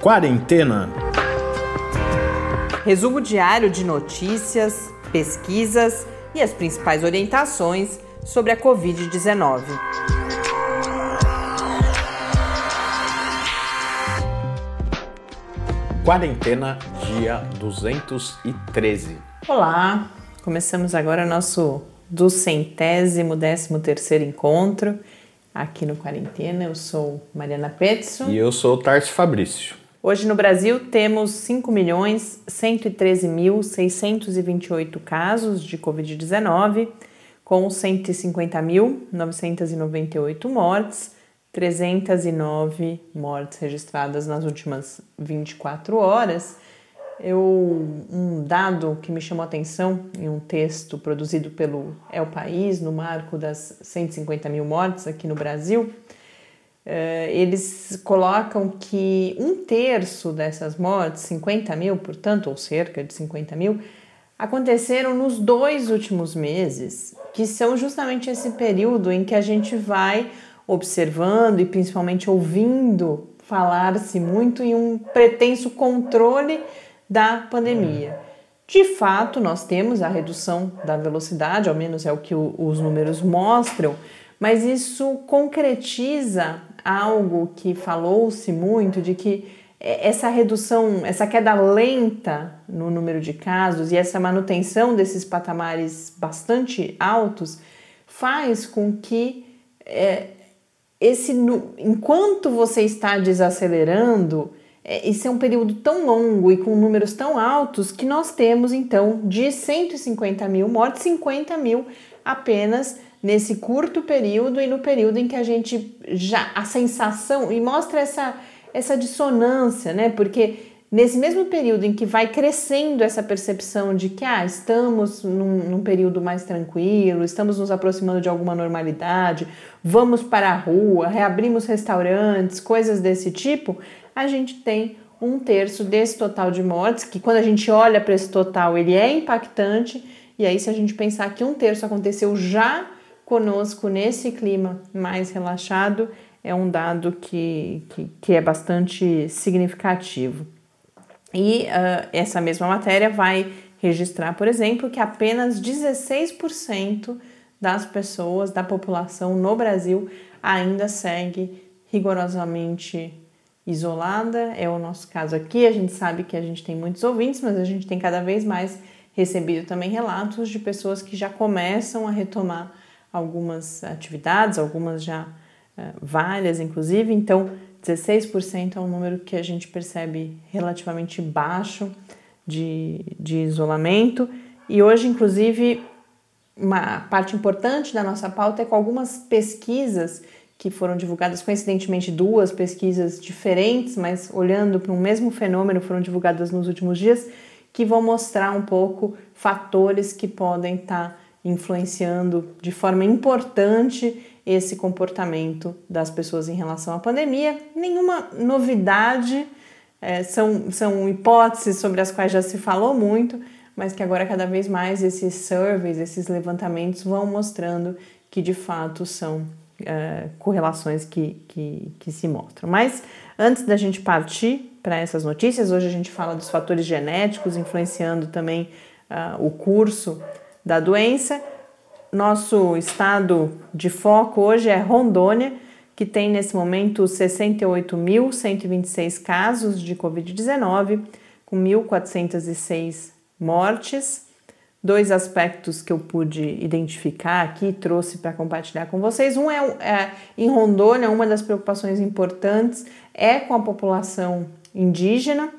Quarentena. Resumo diário de notícias, pesquisas e as principais orientações sobre a Covid-19. Quarentena, dia 213. Olá, começamos agora nosso do centésimo décimo terceiro encontro aqui no Quarentena. Eu sou Mariana Petson. E eu sou Tarso Fabrício. Hoje no Brasil temos 5.113.628 casos de Covid-19, com 150.998 mortes, 309 mortes registradas nas últimas 24 horas. Eu, um dado que me chamou a atenção em um texto produzido pelo El País, no marco das 150 mil mortes aqui no Brasil, eles colocam que um terço dessas mortes, 50 mil, portanto, ou cerca de 50 mil, aconteceram nos dois últimos meses, que são justamente esse período em que a gente vai observando e principalmente ouvindo falar-se muito em um pretenso controle da pandemia. De fato, nós temos a redução da velocidade, ao menos é o que os números mostram, mas isso concretiza algo que falou-se muito de que essa redução, essa queda lenta no número de casos e essa manutenção desses patamares bastante altos faz com que é, esse, enquanto você está desacelerando, é, esse é um período tão longo e com números tão altos que nós temos então de 150 mil mortes, 50 mil apenas nesse curto período e no período em que a gente já a sensação e mostra essa essa dissonância, né? Porque nesse mesmo período em que vai crescendo essa percepção de que ah, estamos num, num, período mais tranquilo, estamos nos aproximando de alguma normalidade, vamos para a rua, reabrimos restaurantes, coisas desse tipo, a gente tem um terço desse total de mortes, que quando a gente olha para esse total, ele é impactante, e aí se a gente pensar que um terço aconteceu já conosco nesse clima mais relaxado, é um dado que, que, que é bastante significativo. E uh, essa mesma matéria vai registrar, por exemplo, que apenas 16% das pessoas, da população no Brasil, ainda segue rigorosamente isolada, é o nosso caso aqui. A gente sabe que a gente tem muitos ouvintes, mas a gente tem cada vez mais recebido também relatos de pessoas que já começam a retomar algumas atividades, algumas já uh, várias, inclusive. Então, 16% é um número que a gente percebe relativamente baixo de, de isolamento. E hoje, inclusive, uma parte importante da nossa pauta é com algumas pesquisas que foram divulgadas, coincidentemente duas pesquisas diferentes, mas olhando para um mesmo fenômeno, foram divulgadas nos últimos dias, que vão mostrar um pouco fatores que podem estar tá influenciando de forma importante esse comportamento das pessoas em relação à pandemia. Nenhuma novidade, é, são, são hipóteses sobre as quais já se falou muito, mas que agora cada vez mais esses surveys, esses levantamentos vão mostrando que de fato são uh, correlações que, que, que se mostram. Mas antes da gente partir para essas notícias, hoje a gente fala dos fatores genéticos influenciando também uh, o curso da doença. Nosso estado de foco hoje é Rondônia, que tem nesse momento 68.126 casos de Covid-19, com 1.406 mortes dois aspectos que eu pude identificar aqui e trouxe para compartilhar com vocês. Um é, é, em Rondônia, uma das preocupações importantes é com a população indígena.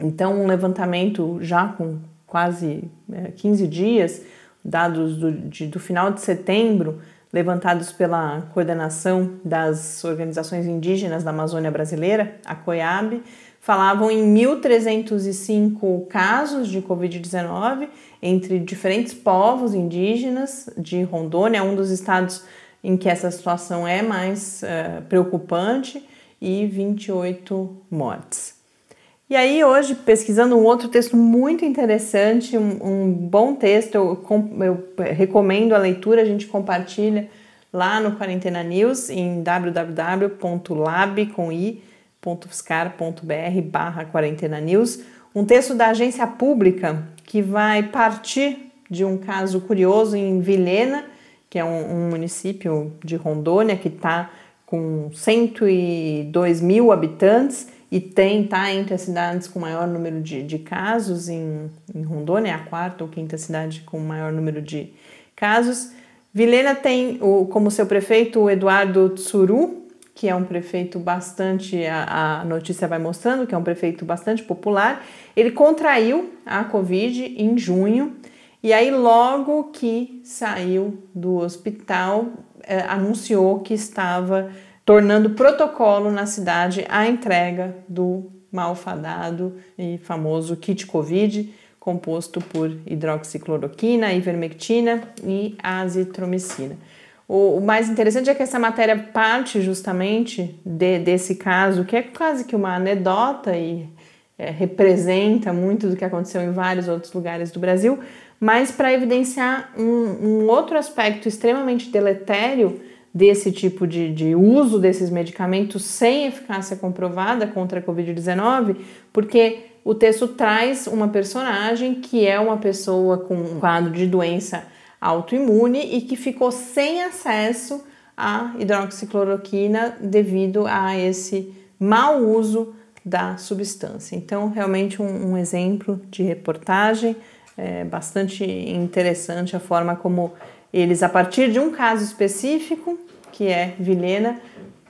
Então, um levantamento já com quase é, 15 dias, dados do, de, do final de setembro, levantados pela coordenação das organizações indígenas da Amazônia Brasileira, a COIAB, falavam em 1.305 casos de Covid-19 entre diferentes povos indígenas de Rondônia, um dos estados em que essa situação é mais uh, preocupante, e 28 mortes. E aí, hoje, pesquisando um outro texto muito interessante, um, um bom texto, eu, eu, recomendo a leitura, a gente compartilha lá no Quarentena News, em www.lab.com .fiscar.br barra quarentena news, um texto da agência pública que vai partir de um caso curioso em Vilhena, que é um, um município de Rondônia que está com 102 mil habitantes e tem, tá entre as cidades com maior número de, de casos em, em Rondônia, é a quarta ou quinta cidade com maior número de casos. Vilhena tem o, como seu prefeito o Eduardo Tsuru, que é um prefeito bastante, a, a notícia vai mostrando que é um prefeito bastante popular. Ele contraiu a Covid em junho e aí, logo que saiu do hospital, é, anunciou que estava tornando protocolo na cidade a entrega do malfadado e famoso kit Covid, composto por hidroxicloroquina, ivermectina e azitromicina. O, mais interessante é que essa matéria parte justamente de, desse caso, que é quase que uma anedota e é, representa muito do que aconteceu em vários outros lugares do Brasil, mas para evidenciar um, um, outro aspecto extremamente deletério desse tipo de, de uso desses medicamentos sem eficácia comprovada contra a Covid-19, porque o texto traz uma personagem que é uma pessoa com um quadro de doença autoimune e que ficou sem acesso à hidroxicloroquina devido a esse mau uso da substância. Então, realmente um, um exemplo de reportagem é bastante interessante a forma como eles, a partir de um caso específico, que é Vilhena,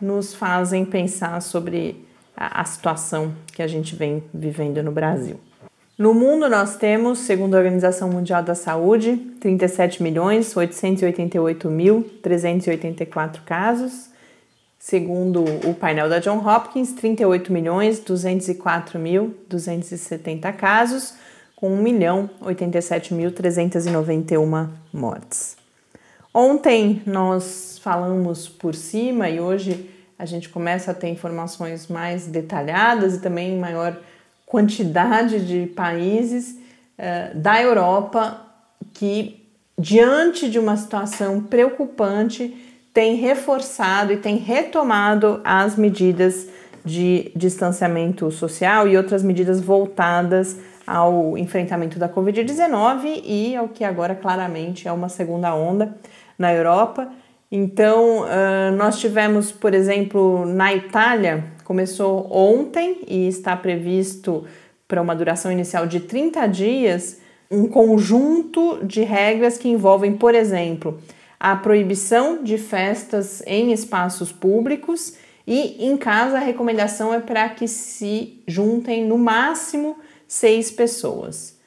nos fazem pensar sobre a, a situação que a gente vem vivendo no Brasil. No mundo, nós temos, segundo a Organização Mundial da Saúde, 37 milhões 888 mil 384 casos. Segundo o painel da John Hopkins, 38 milhões 204 mil 270 casos com 1.087.391 mortes. Ontem nós falamos por cima e hoje a gente começa a ter informações mais detalhadas e também maior quantidade de países uh, da Europa que, diante de uma situação preocupante, tem reforçado e tem retomado as medidas de distanciamento social e outras medidas voltadas ao enfrentamento da Covid-19 e ao que agora claramente é uma segunda onda na Europa. Então, uh, nós tivemos, por exemplo, na Itália, começou ontem e está previsto para uma duração inicial de 30 dias, um conjunto de regras que envolvem, por exemplo, a proibição de festas em espaços públicos e em casa a recomendação é para que se juntem no máximo seis pessoas.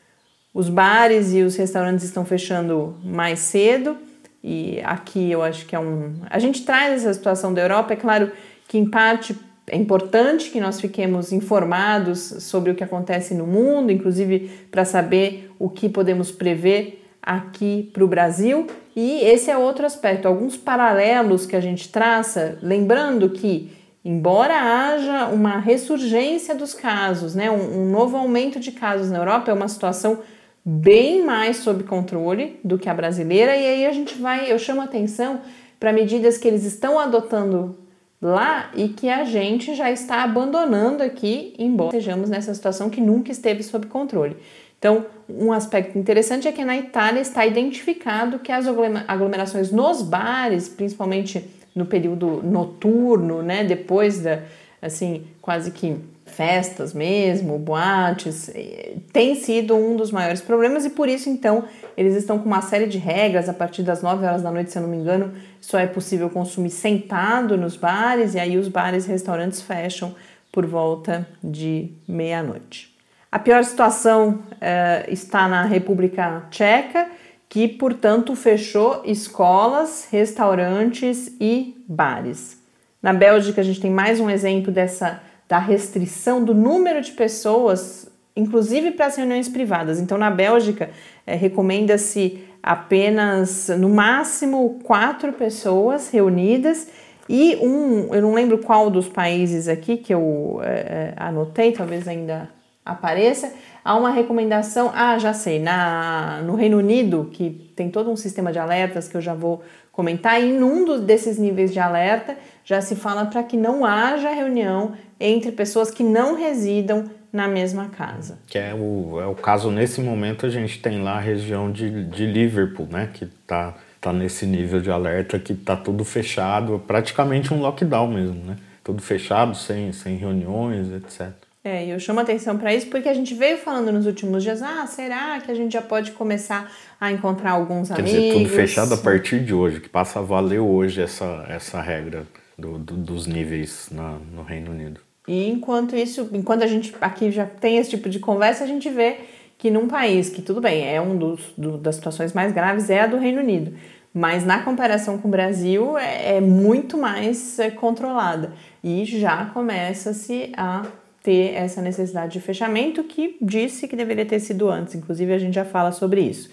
Os bares e os restaurantes estão fechando mais cedo e aqui eu acho que é um. A gente traz essa situação da Europa, é claro que em parte é importante que nós fiquemos informados sobre o que acontece no mundo, inclusive para saber o que podemos prever aqui para o Brasil. E esse é outro aspecto, alguns paralelos que a gente traça, lembrando que embora haja uma ressurgência dos casos, né, um, um, novo aumento de casos na Europa, é uma situação bem mais sob controle do que a brasileira, e aí a gente vai, eu chamo atenção para medidas que eles estão adotando lá e que a gente já está abandonando aqui, embora estejamos nessa situação que nunca esteve sob controle. Então, um aspecto interessante é que na Itália está identificado que as aglomerações nos bares, principalmente no período noturno, né? Depois da, assim, quase que festas mesmo, boates, eh, tem sido um dos maiores problemas e por isso então eles estão com uma série de regras a partir das 9 horas da noite, se eu não me engano, só é possível consumir sentado nos bares e aí os bares e restaurantes fecham por volta de meia-noite. A pior situação uh, está na República Tcheca, que, portanto, fechou escolas, restaurantes e bares. Na Bélgica, a gente tem mais um exemplo dessa da restrição do número de pessoas, inclusive para as reuniões privadas. Então, na Bélgica, é, recomenda-se apenas, no máximo, quatro pessoas reunidas e um, eu não lembro qual dos países aqui que eu é, é anotei, talvez ainda apareça, há uma recomendação, ah, já sei, na, no Reino Unido, que tem todo um sistema de alertas que eu já vou comentar, e em um desses níveis de alerta já se fala para que não haja reunião entre pessoas que não residam na mesma casa. Que é o, é o caso, nesse momento, a gente tem lá a região de, de Liverpool, né, que está tá nesse nível de alerta que está tudo fechado, praticamente um lockdown mesmo, né? Tudo fechado, sem, sem reuniões, etc. É, eu chamo atenção para isso porque a gente veio falando nos últimos dias, ah, será que a gente já pode começar a encontrar alguns Quer amigos? Quer dizer, tudo fechado a partir de hoje, que passa a valer hoje essa, essa regra do, do, dos níveis na, no Reino Unido. E enquanto isso, enquanto a gente aqui já tem esse tipo de conversa, a gente vê que num país que, tudo bem, é um dos, do, das situações mais graves, é a do Reino Unido. Mas na comparação com o Brasil, é, é muito mais é, controlada. E já começa-se a ter essa necessidade de fechamento que disse que deveria ter sido antes. Inclusive, a gente já fala sobre isso.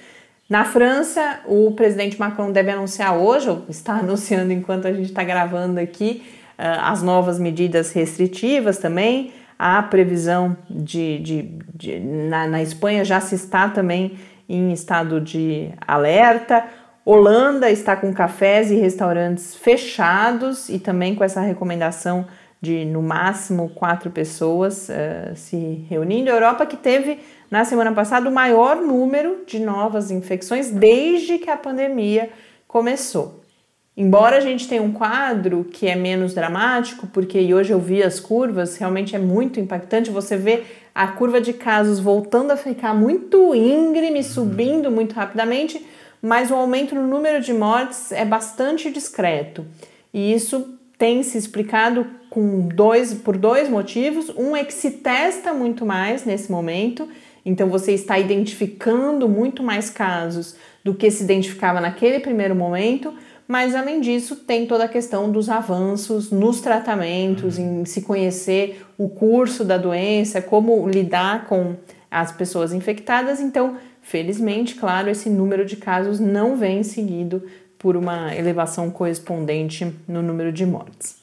Na França, o presidente Macron deve anunciar hoje, ou está anunciando enquanto a gente está gravando aqui, ah, as novas medidas restritivas também. Há previsão de. de, de na, na Espanha já se está também em estado de alerta. Holanda está com cafés e restaurantes fechados e também com essa recomendação de no máximo quatro pessoas uh, se reunindo. A Europa que teve na semana passada o maior número de novas infecções desde que a pandemia começou. Embora a gente tenha um quadro que é menos dramático, porque hoje eu vi as curvas, realmente é muito impactante. Você vê a curva de casos voltando a ficar muito íngreme, subindo muito rapidamente, mas o aumento no número de mortes é bastante discreto. E isso tem se explicado com dois, por dois motivos. Um é que se testa muito mais nesse momento, então você está identificando muito mais casos do que se identificava naquele primeiro momento. Mas além disso, tem toda a questão dos avanços nos tratamentos, em se conhecer o curso da doença, como lidar com as pessoas infectadas. Então, felizmente, claro, esse número de casos não vem seguido por uma elevação correspondente no número de mortes.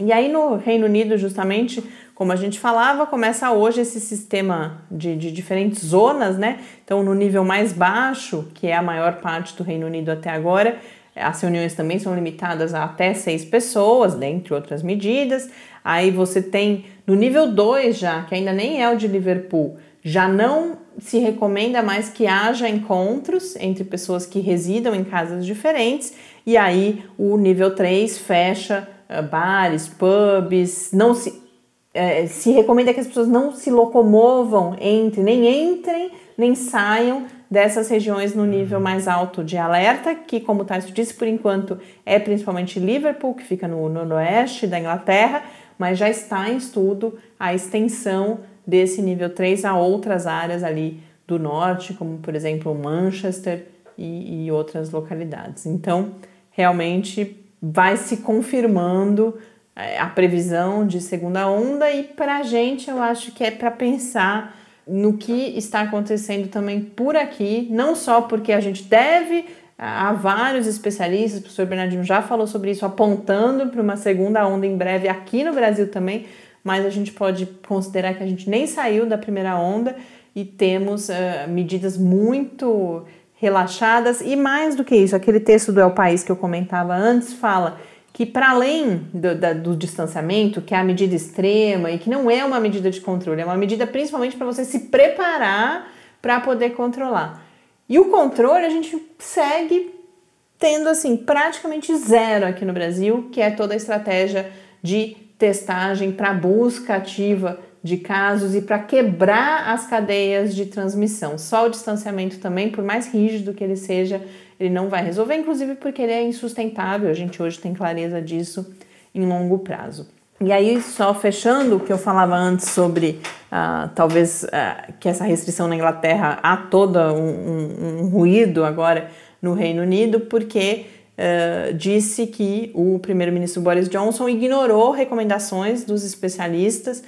E aí no Reino Unido, justamente, como a gente falava, começa hoje esse sistema de, de, diferentes zonas, né? Então, no nível mais baixo, que é a maior parte do Reino Unido até agora, as reuniões também são limitadas a até seis pessoas, dentre outras medidas. Aí você tem no nível 2 já, que ainda nem é o de Liverpool, já não se recomenda mais que haja encontros entre pessoas que residam em casas diferentes, e aí o nível 3 fecha bares, pubs, não se, uh, se recomenda que as pessoas não se locomovam entre, nem entrem, nem saiam dessas regiões no nível uhum. mais alto de alerta, que, como o Tarso disse, por enquanto é principalmente Liverpool, que fica no noroeste da Inglaterra, mas já está em estudo a extensão desse nível 3 a outras áreas ali do norte, como por exemplo Manchester e, e outras localidades. Então, realmente vai se confirmando é, a previsão de segunda onda e para a gente eu acho que é para pensar no que está acontecendo também por aqui, não só porque a gente deve há vários especialistas, o professor Bernardino já falou sobre isso, apontando para uma segunda onda em breve aqui no Brasil também, mas a gente pode considerar que a gente nem saiu da primeira onda e temos uh, medidas muito relaxadas e mais do que isso, aquele texto do El País que eu comentava antes fala que para além do, da, do, distanciamento, que é a medida extrema e que não é uma medida de controle, é uma medida principalmente para você se preparar para poder controlar. E o controle a gente segue tendo assim praticamente zero aqui no Brasil, que é toda a estratégia de testagem para busca ativa de casos e para quebrar as cadeias de transmissão. Só o distanciamento também, por mais rígido que ele seja, ele não vai resolver, inclusive porque ele é insustentável. A gente hoje tem clareza disso em longo prazo. E aí, só fechando o que eu falava antes sobre uh, talvez uh, que essa restrição na Inglaterra há todo um, um, um ruído agora no Reino Unido, porque uh, disse que o primeiro-ministro Boris Johnson ignorou recomendações dos especialistas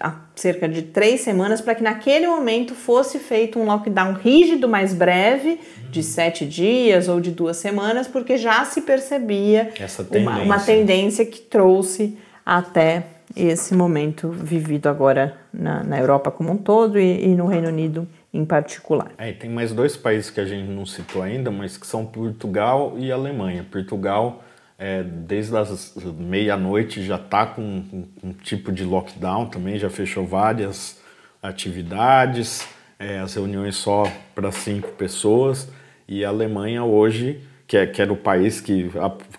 há cerca de três semanas para que naquele momento fosse feito um lockdown rígido, mais breve, de sete dias ou de duas semanas, porque já se percebia tendência. Uma, uma tendência que trouxe até esse momento vivido agora na, na Europa como um todo e, e no Reino Unido em particular. É, tem mais dois países que a gente não citou ainda, mas que são Portugal e Alemanha. Portugal, é, desde as meia-noite, já está com, com, um tipo de lockdown também, já fechou várias atividades, é, as reuniões só para cinco pessoas. E a Alemanha hoje, que, é, que era o país que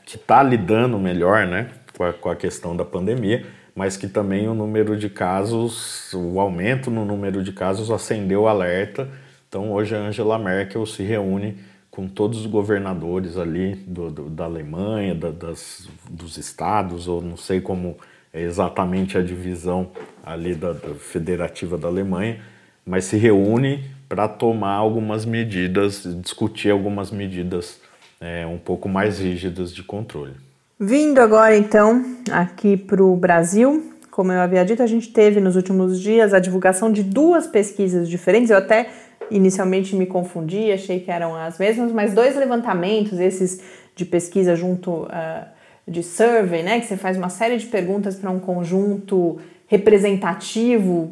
está lidando melhor né, com a, com a questão da pandemia, mas que também o número de casos, o aumento no número de casos acendeu o alerta. Então hoje a Angela Merkel se reúne com todos os governadores ali do, do, da Alemanha, da, das, dos estados, ou não sei como é exatamente a divisão ali da, da federativa da Alemanha, mas se reúne para tomar algumas medidas, discutir algumas medidas é, um pouco mais rígidas de controle. Vindo agora então aqui para o Brasil, como eu havia dito, a gente teve nos últimos dias a divulgação de duas pesquisas diferentes. Eu até inicialmente me confundi, achei que eram as mesmas, mas dois levantamentos, esses de pesquisa junto uh, de survey, né, que você faz uma série de perguntas para um conjunto representativo,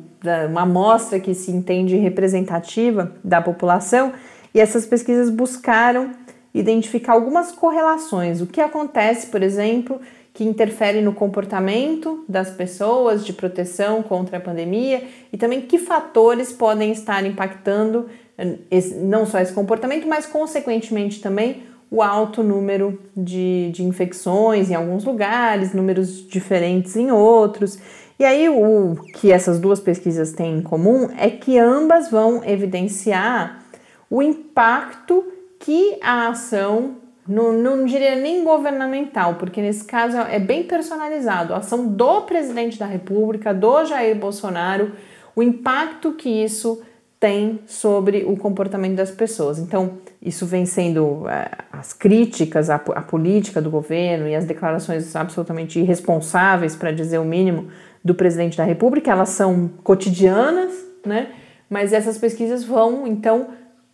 uma amostra que se entende representativa da população, e essas pesquisas buscaram identificar algumas correlações. O que acontece, por exemplo, que interfere no comportamento das pessoas de proteção contra a pandemia e também que fatores podem estar impactando esse, não só esse comportamento, mas consequentemente também o alto número de, de infecções em alguns lugares, números diferentes em outros. E aí, o que essas duas pesquisas têm em comum é que ambas vão evidenciar o impacto que a ação, não, não diria nem governamental, porque nesse caso é bem personalizado, a ação do presidente da República, do Jair Bolsonaro, o impacto que isso tem sobre o comportamento das pessoas. Então, isso vem sendo é, as críticas à, política do governo e as declarações absolutamente irresponsáveis, para dizer o mínimo, do presidente da República, elas são cotidianas, né? Mas essas pesquisas vão, então,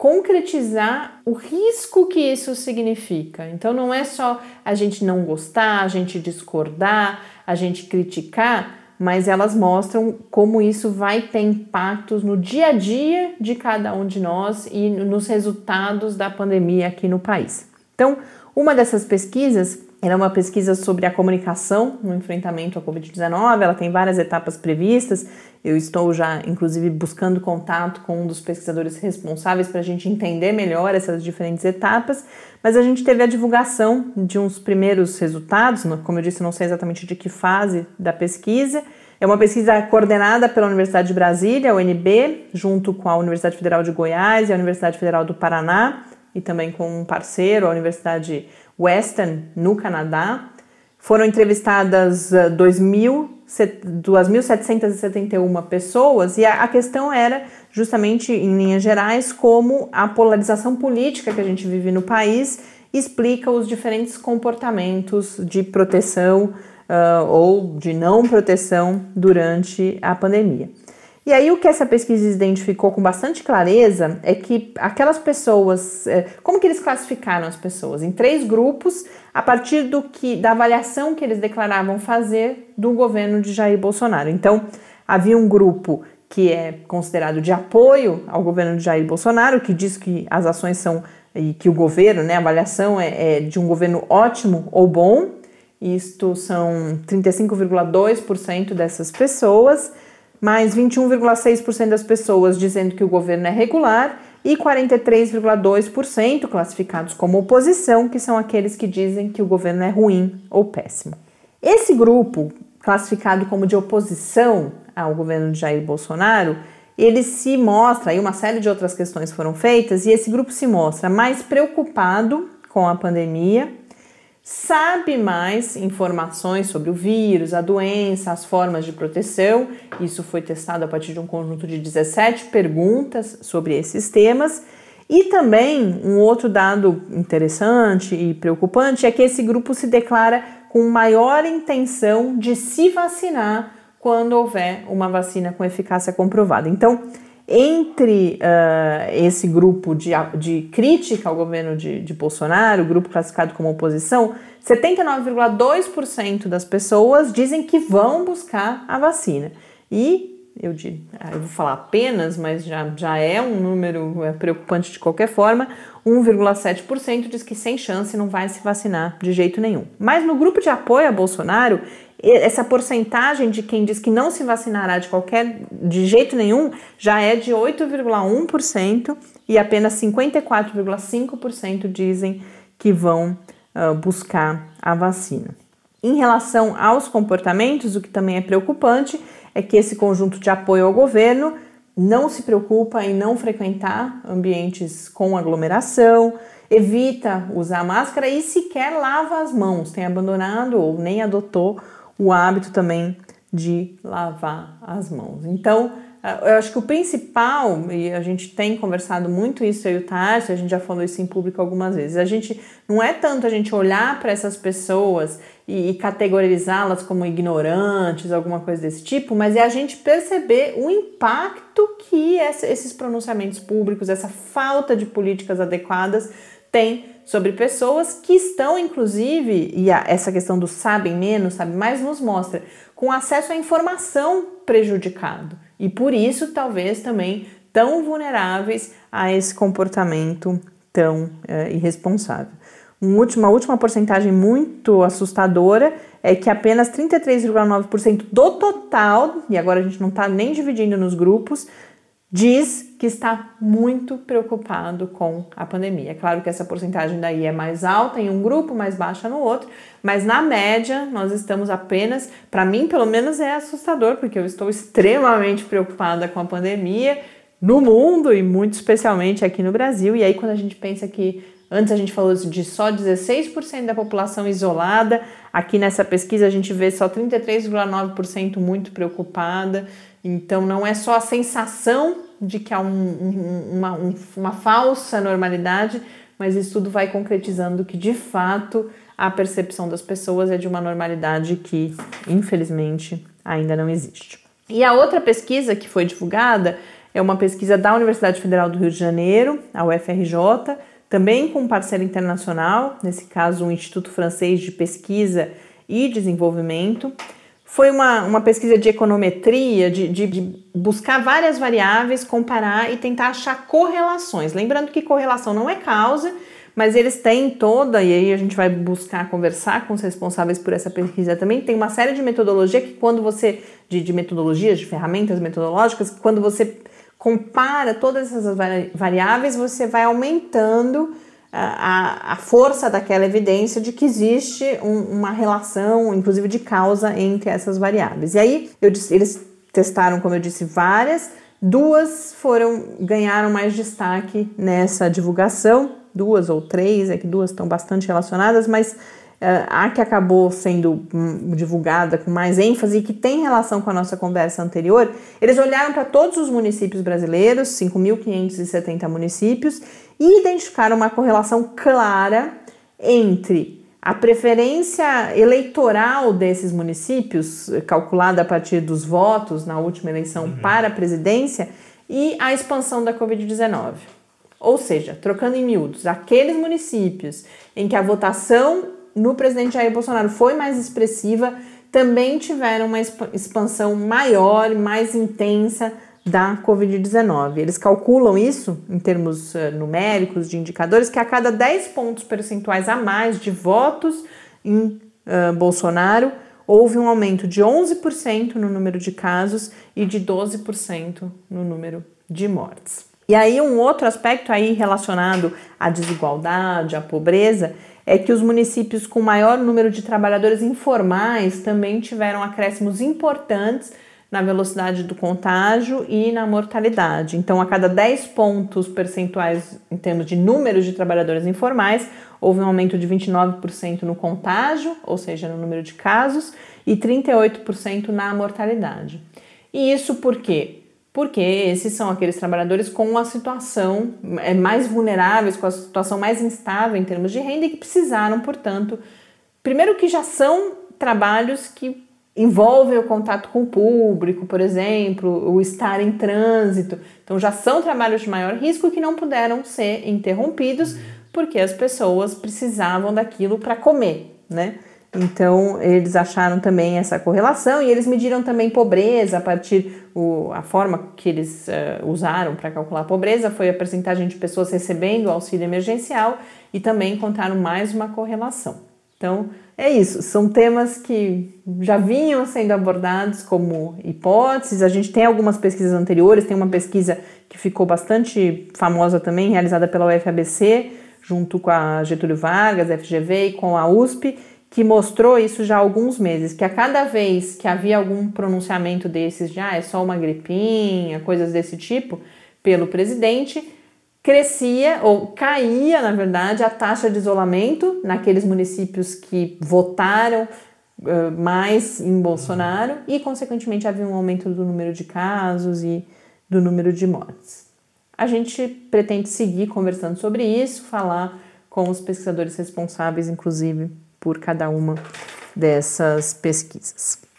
concretizar o risco que isso significa. Então não é só a gente não gostar, a gente discordar, a gente criticar, mas elas mostram como isso vai ter impactos no dia a dia de cada um de nós e nos resultados da pandemia aqui no país. Então, uma dessas pesquisas ela é uma pesquisa sobre a comunicação no enfrentamento à Covid-19, ela tem várias etapas previstas. Eu estou já, inclusive, buscando contato com um dos pesquisadores responsáveis para a gente entender melhor essas diferentes etapas. Mas a gente teve a divulgação de uns primeiros resultados, como eu disse, não sei exatamente de que fase da pesquisa. É uma pesquisa coordenada pela Universidade de Brasília, UNB, junto com a Universidade Federal de Goiás e a Universidade Federal do Paraná, e também com um parceiro, a Universidade Western, no Canadá. Foram entrevistadas 2.771 ah, pessoas e a questão era, justamente em linhas gerais, como a polarização política que a gente vive no país explica os diferentes comportamentos de proteção uh, ou de não proteção durante a pandemia. E aí o que essa pesquisa identificou com bastante clareza é que aquelas pessoas, é, como que eles classificaram as pessoas? Em três grupos, a partir do que da avaliação que eles declaravam fazer do governo de Jair Bolsonaro. Então, havia um grupo que é considerado de apoio ao governo de Jair Bolsonaro, que diz que as ações são e que o governo, né, a avaliação é, é de um governo ótimo ou bom. Isto são 35,2% dessas pessoas mais 21,6% das pessoas dizendo que o governo é regular e 43,2% classificados como oposição, que são aqueles que dizem que o governo é ruim ou péssimo. Esse grupo, classificado como de oposição ao governo de Jair Bolsonaro, ele se mostra, aí uma série de outras questões foram feitas, e esse grupo se mostra mais preocupado com a pandemia, sabe mais informações sobre o vírus, a doença, as formas de proteção. Isso foi testado a partir de um conjunto de 17 perguntas sobre esses temas. E também um outro dado interessante e preocupante é que esse grupo se declara com maior intenção de se vacinar quando houver uma vacina com eficácia comprovada. Então, entre uh, esse grupo de, de crítica ao governo de, de Bolsonaro, grupo classificado como oposição, 79,2% das pessoas dizem que vão buscar a vacina. E eu, ah, eu vou falar apenas, mas já, já é um número é preocupante de qualquer forma, 1,7% diz que sem chance não vai se vacinar de jeito nenhum. Mas no grupo de apoio a Bolsonaro, essa porcentagem de quem diz que não se vacinará de qualquer de jeito nenhum já é de 8,1% e apenas 54,5% dizem que vão uh, buscar a vacina. Em relação aos comportamentos, o que também é preocupante é que esse conjunto de apoio ao governo não se preocupa em não frequentar ambientes com aglomeração, evita usar máscara e sequer lava as mãos, tem abandonado ou nem adotou o hábito também de lavar as mãos. Então, eu acho que o principal, e a gente tem conversado muito isso e o Tarso, a gente já falou isso em público algumas vezes, a gente não é tanto a gente olhar para essas pessoas e, e categorizá-las como ignorantes, alguma coisa desse tipo, mas é a gente perceber o impacto que essa, esses pronunciamentos públicos, essa falta de políticas adequadas tem sobre pessoas que estão, inclusive, e essa questão do sabem menos, sabe mais, nos mostra, com acesso à informação prejudicado e por isso talvez também tão vulneráveis a esse comportamento tão é, irresponsável. Um uma última porcentagem muito assustadora é que apenas 33,9% do total, e agora a gente não está nem dividindo nos grupos, diz que está muito preocupado com a pandemia. É claro que essa porcentagem daí é mais alta em um grupo, mais baixa no outro, mas na média nós estamos apenas, para mim pelo menos é assustador, porque eu estou extremamente preocupada com a pandemia no mundo e muito especialmente aqui no Brasil. E aí quando a gente pensa que Antes a gente falou de só 16% da população isolada. Aqui nessa pesquisa a gente vê só 33,9% muito preocupada. Então não é só a sensação de que há um, um, uma, um, uma falsa normalidade, mas isso tudo vai concretizando que de fato a percepção das pessoas é de uma normalidade que, infelizmente, ainda não existe. E a outra pesquisa que foi divulgada é uma pesquisa da Universidade Federal do Rio de Janeiro, a UFRJ, também com um parceiro internacional, nesse caso o Instituto Francês de Pesquisa e Desenvolvimento. Foi uma, uma pesquisa de econometria, de, de, de buscar várias variáveis, comparar e tentar achar correlações. Lembrando que correlação não é causa, mas eles têm toda, e aí a gente vai buscar conversar com os responsáveis por essa pesquisa também, tem uma série de metodologia que quando você, de, de metodologias, de ferramentas metodológicas, que quando você compara todas essas variáveis, você vai aumentando a, a força daquela evidência de que existe um, uma relação, inclusive de causa, entre essas variáveis. E aí disse, eles testaram, como eu disse, várias, duas foram ganharam mais destaque nessa divulgação, duas ou três, é que duas estão bastante relacionadas, mas uh, a que acabou sendo um, divulgada com mais ênfase e que tem relação com a nossa conversa anterior, eles olharam para todos os municípios brasileiros, 5.570 municípios, e identificaram uma correlação clara entre a preferência eleitoral desses municípios, calculada a partir dos votos na última eleição uhum. para a presidência, e a expansão da Covid-19. Ou seja, trocando em miúdos, aqueles municípios em que a votação no presidente Jair Bolsonaro foi mais expressiva, também tiveram uma expansão maior e mais intensa da Covid-19. Eles calculam isso em termos uh, numéricos, de indicadores, que a cada 10 pontos percentuais a mais de votos em uh, Bolsonaro, houve um aumento de 11% no número de casos e de 12% no número de mortes. E aí um outro aspecto aí relacionado à desigualdade, à pobreza, é que os municípios com maior número de trabalhadores informais também tiveram acréscimos importantes na velocidade do contágio e na mortalidade. Então, a cada 10 pontos percentuais em termos de número de trabalhadores informais, houve um aumento de 29% no contágio, ou seja, no número de casos, e 38% na mortalidade. E isso por quê? porque esses são aqueles trabalhadores com uma situação é, mais vulneráveis, com a situação mais instável em termos de renda e que precisaram, portanto, primeiro que já são trabalhos que envolvem o contato com o público, por exemplo, o estar em trânsito. Então já são trabalhos de maior risco que não puderam ser interrompidos porque as pessoas precisavam daquilo para comer, né? Então eles acharam também essa correlação e eles mediram também pobreza a partir o, a forma que eles uh, usaram para calcular a pobreza foi a percentagem de pessoas recebendo auxílio emergencial e também encontraram mais uma correlação. Então é isso, são temas que já vinham sendo abordados como hipóteses. A gente tem algumas pesquisas anteriores, tem uma pesquisa que ficou bastante famosa também, realizada pela UFABC, junto com a Getúlio Vargas, FGV e com a USP que mostrou isso já há alguns meses, que a cada vez que havia algum pronunciamento desses de ah, é só uma gripinha, coisas desse tipo, pelo presidente, crescia ou caía, na verdade, a taxa de isolamento naqueles municípios que votaram uh, mais em Bolsonaro e, consequentemente, havia um aumento do número de casos e do número de mortes. A gente pretende seguir conversando sobre isso, falar com os pesquisadores responsáveis, inclusive, por cada uma dessas pesquisas.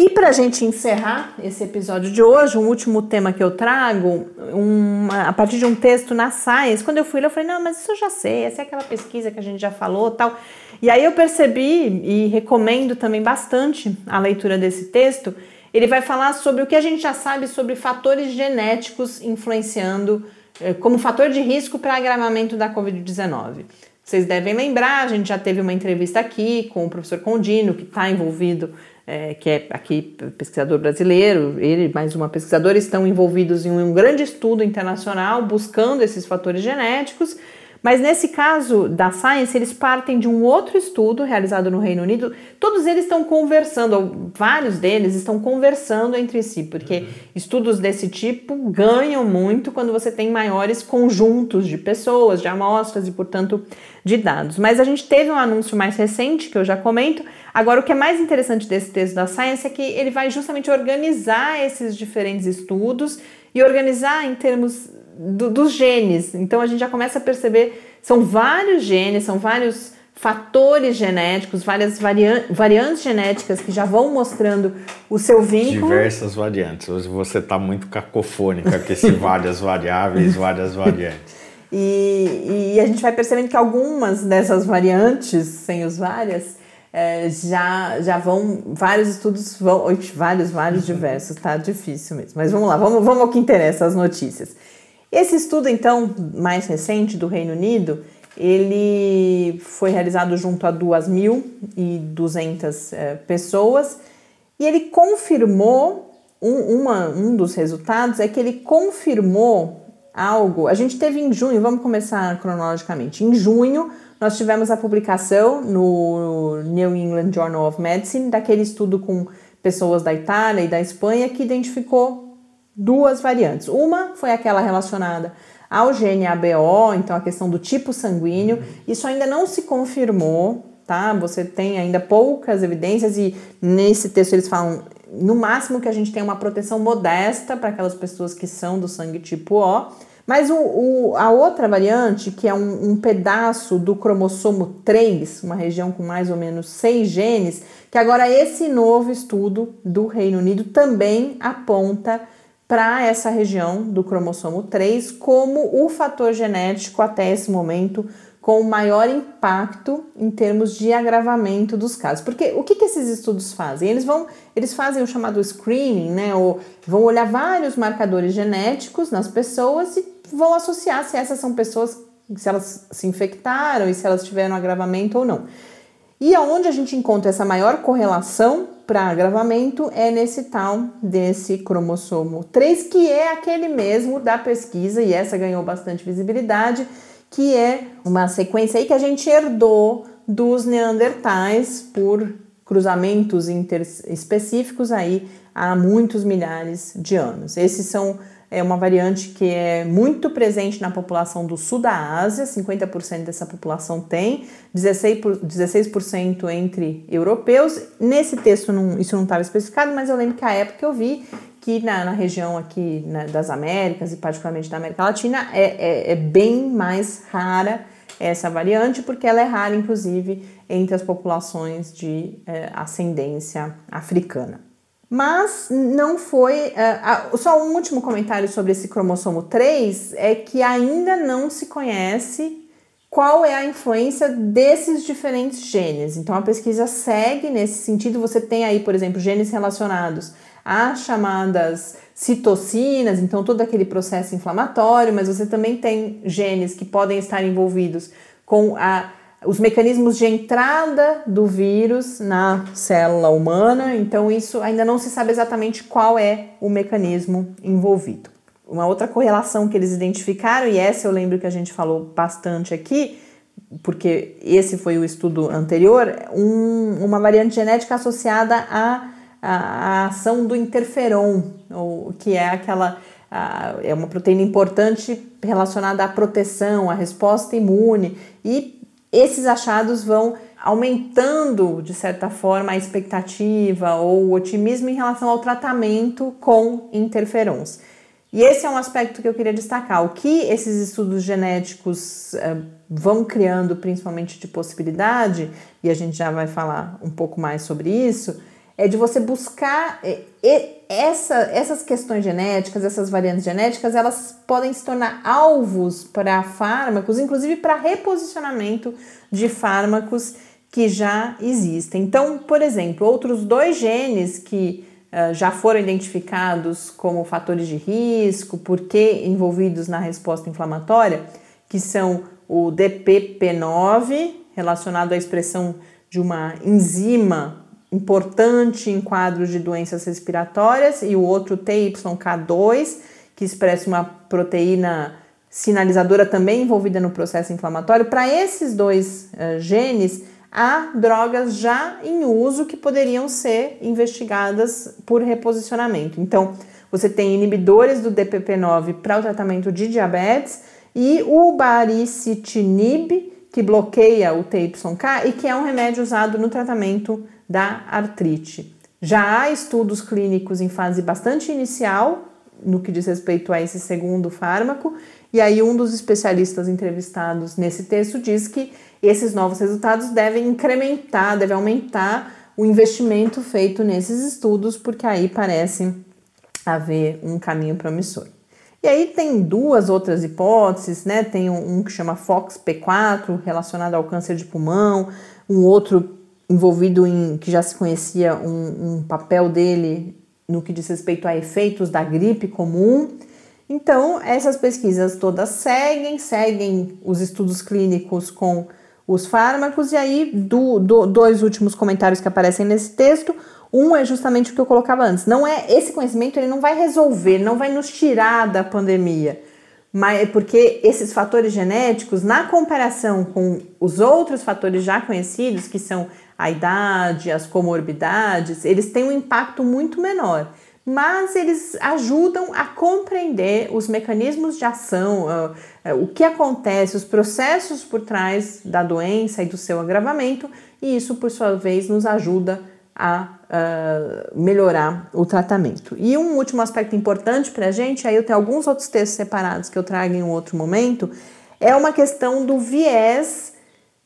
E para a gente encerrar esse episódio de hoje, um último tema que eu trago, uma, a partir de um texto na Science. Quando eu fui lá, eu falei, não, mas isso eu já sei, essa é aquela pesquisa que a gente já falou tal. E aí eu percebi e recomendo também bastante a leitura desse texto. Ele vai falar sobre o que a gente já sabe sobre fatores genéticos influenciando eh, como fator de risco para agravamento da Covid-19. Vocês devem lembrar, a gente já teve uma entrevista aqui com o professor Condino, que está envolvido, é, que é aqui pesquisador brasileiro, ele mais uma pesquisadora estão envolvidos em um grande estudo internacional buscando esses fatores genéticos mas nesse caso da Science, eles partem de um outro estudo realizado no Reino Unido. Todos eles estão conversando, vários deles estão conversando entre si, porque uhum. estudos desse tipo ganham muito quando você tem maiores conjuntos de pessoas, de amostras e, portanto, de dados. Mas a gente teve um anúncio mais recente que eu já comento. Agora, o que é mais interessante desse texto da Science é que ele vai justamente organizar esses diferentes estudos e organizar em termos do, dos genes. Então a gente já começa a perceber, são vários genes, são vários fatores genéticos, várias varian variantes genéticas que já vão mostrando o seu vínculo. Diversas variantes. Hoje você está muito cacofônica com esse várias variáveis, várias variantes. E, e, a gente vai percebendo que algumas dessas variantes, sem os várias, é, já, já vão, vários estudos vão, vários, vários diversos, tá difícil mesmo. Mas vamos lá, vamos, vamos ao que interessa, as notícias. Esse estudo, então, mais recente do Reino Unido, ele foi realizado junto a 2.200 é, pessoas e ele confirmou, um, uma, um dos resultados é que ele confirmou algo. A gente teve em junho, vamos começar cronologicamente. Em junho, nós tivemos a publicação no New England Journal of Medicine daquele estudo com pessoas da Itália e da Espanha que identificou duas variantes. Uma foi aquela relacionada ao gene ABO, então a questão do tipo sanguíneo. Isso ainda não se confirmou, tá? Você tem ainda poucas evidências e nesse texto eles falam no máximo que a gente tem uma proteção modesta para aquelas pessoas que são do sangue tipo O. Mas o, o, a outra variante, que é um, um, pedaço do cromossomo 3, uma região com mais ou menos seis genes, que agora esse novo estudo do Reino Unido também aponta para essa região do cromossomo 3 como o fator genético até esse momento com maior impacto em termos de agravamento dos casos. Porque o que, que esses estudos fazem? Eles vão, eles fazem o chamado screening, né? Ou vão olhar vários marcadores genéticos nas pessoas e vão associar se essas são pessoas se elas se infectaram e se elas tiveram agravamento ou não. E aonde a gente encontra essa maior correlação para agravamento é nesse tal desse cromossomo 3, que é aquele mesmo da pesquisa, e essa ganhou bastante visibilidade, que é uma sequência aí que a gente herdou dos neandertais por cruzamentos interespecíficos aí há muitos milhares de anos. Esses são é uma variante que é muito presente na população do sul da Ásia, 50% dessa população tem, 16%, 16 entre europeus. Nesse texto não, isso não estava especificado, mas eu lembro que a época eu vi que na, na região aqui né, das Américas e particularmente da América Latina é, é, é bem mais rara essa variante, porque ela é rara, inclusive, entre as populações de é, ascendência africana. Mas não foi. Uh, uh, só um último comentário sobre esse cromossomo 3 é que ainda não se conhece qual é a influência desses diferentes genes. Então a pesquisa segue nesse sentido. Você tem aí, por exemplo, genes relacionados a chamadas citocinas, então todo aquele processo inflamatório, mas você também tem genes que podem estar envolvidos com a os mecanismos de entrada do vírus na célula humana, então isso ainda não se sabe exatamente qual é o mecanismo envolvido. Uma outra correlação que eles identificaram, e essa eu lembro que a gente falou bastante aqui, porque esse foi o estudo anterior, um, uma variante genética associada à, à, à ação do interferon, ou, que é aquela é uma proteína importante relacionada à proteção, à resposta imune, e esses achados vão aumentando, de certa forma, a expectativa ou o otimismo em relação ao tratamento com interferons. E esse é um aspecto que eu queria destacar. O que esses estudos genéticos uh, vão criando, principalmente de possibilidade, e a gente já vai falar um pouco mais sobre isso, é de você buscar essa, essas questões genéticas, essas variantes genéticas, elas podem se tornar alvos para fármacos, inclusive para reposicionamento de fármacos que já existem. Então, por exemplo, outros dois genes que uh, já foram identificados como fatores de risco, porque envolvidos na resposta inflamatória, que são o DPP9, relacionado à expressão de uma enzima importante em quadros de doenças respiratórias, e o outro TYK2, que expressa uma proteína sinalizadora também envolvida no processo inflamatório. Para esses dois uh, genes, há drogas já em uso que poderiam ser investigadas por reposicionamento. Então, você tem inibidores do DPP9 para o tratamento de diabetes e o baricitinib, que bloqueia o TYK e que é um remédio usado no tratamento da artrite. Já há estudos clínicos em fase bastante inicial no que diz respeito a esse segundo fármaco, e aí um dos especialistas entrevistados nesse texto diz que esses novos resultados devem incrementar, devem aumentar o investimento feito nesses estudos, porque aí parece haver um caminho promissor. E aí tem duas outras hipóteses, né? Tem um, que chama FOXP4, relacionado ao câncer de pulmão, um outro envolvido em que já se conhecia um, um papel dele no que diz respeito a efeitos da gripe comum. Então, essas pesquisas todas seguem, seguem os estudos clínicos com os fármacos, e aí, do, do, dois últimos comentários que aparecem nesse texto. Um é justamente o que eu colocava antes. Não é esse conhecimento, ele não vai resolver, não vai nos tirar da pandemia mas é porque esses fatores genéticos, na comparação com os outros fatores já conhecidos, que são a idade, as comorbidades, eles têm um impacto muito menor. Mas eles ajudam a compreender os mecanismos de ação, uh, uh, o que acontece, os processos por trás da doença e do seu agravamento, e isso, por sua vez, nos ajuda a uh, melhorar o tratamento. E um último aspecto importante para a gente, aí eu tenho alguns outros textos separados que eu trago em um outro momento, é uma questão do viés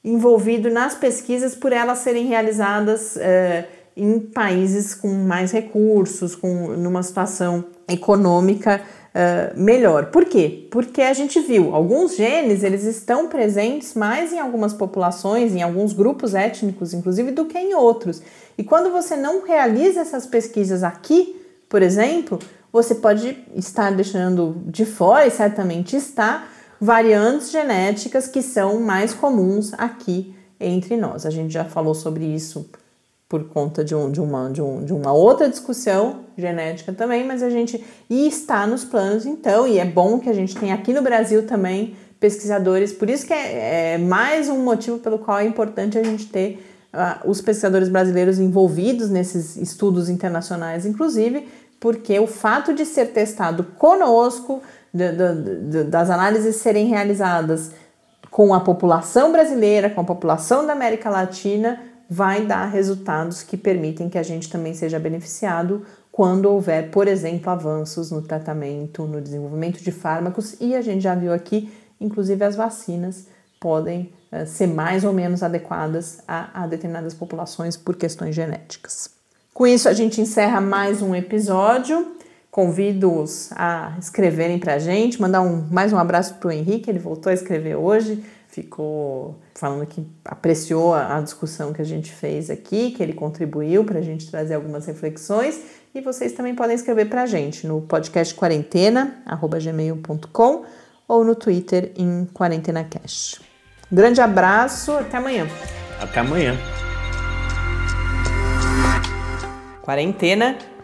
envolvido nas pesquisas por elas serem realizadas uh, em países com mais recursos, com numa situação econômica uh, melhor. Por quê? Porque a gente viu alguns genes eles estão presentes mais em algumas populações, em alguns grupos étnicos, inclusive, do que em outros. E quando você não realiza essas pesquisas aqui, por exemplo, você pode estar deixando de fora, e certamente está, variantes genéticas que são mais comuns aqui entre nós. A gente já falou sobre isso por conta de, um, de, uma, de, um, de uma outra discussão genética também, mas a gente e está nos planos então, e é bom que a gente tenha aqui no Brasil também pesquisadores, por isso que é, é mais um motivo pelo qual é importante a gente ter uh, os pesquisadores brasileiros envolvidos nesses estudos internacionais, inclusive, porque o fato de ser testado conosco, das análises serem realizadas com a população brasileira, com a população da América Latina, vai dar resultados que permitem que a gente também seja beneficiado quando houver, por exemplo, avanços no tratamento, no desenvolvimento de fármacos, e a gente já viu aqui, inclusive, as vacinas podem uh, ser mais ou menos adequadas a, a determinadas populações por questões genéticas. Com isso, a gente encerra mais um episódio. Convido-os a escreverem para a gente, mandar um, mais um abraço para o Henrique, ele voltou a escrever hoje, ficou falando que apreciou a, a discussão que a gente fez aqui, que ele contribuiu para a gente trazer algumas reflexões. E vocês também podem escrever para a gente no podcast quarentena@gmail.com ou no Twitter em QuarentenaCast. Grande abraço, até amanhã. Até amanhã. Quarentena